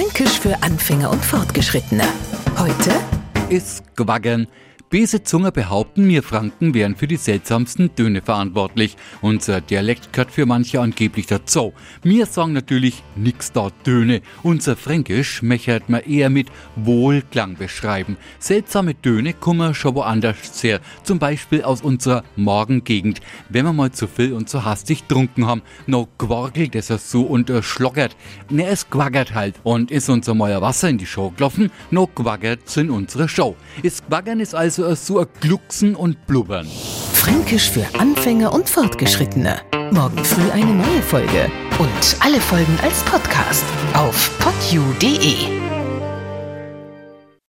Fränkisch für Anfänger und Fortgeschrittene. Heute ist Gwaggern. Bese Zunge behaupten, wir Franken wären für die seltsamsten Töne verantwortlich. Unser Dialekt gehört für manche angeblich dazu. Wir sagen natürlich nix da Töne. Unser Fränkisch mechert man eher mit Wohlklang beschreiben. Seltsame Töne kommen schon woanders her. Zum Beispiel aus unserer Morgengegend. Wenn wir mal zu viel und zu hastig trunken haben, no gwargelt es so und äh, schlockert. Ne, es quaggert halt. Und ist unser Meier Wasser in die Show gelaufen, no quaggert's in unsere Show. Ist Quaggern ist also so ein Glucksen und Blubbern. Fränkisch für Anfänger und Fortgeschrittene. Morgen früh eine neue Folge. Und alle Folgen als Podcast auf podu.de.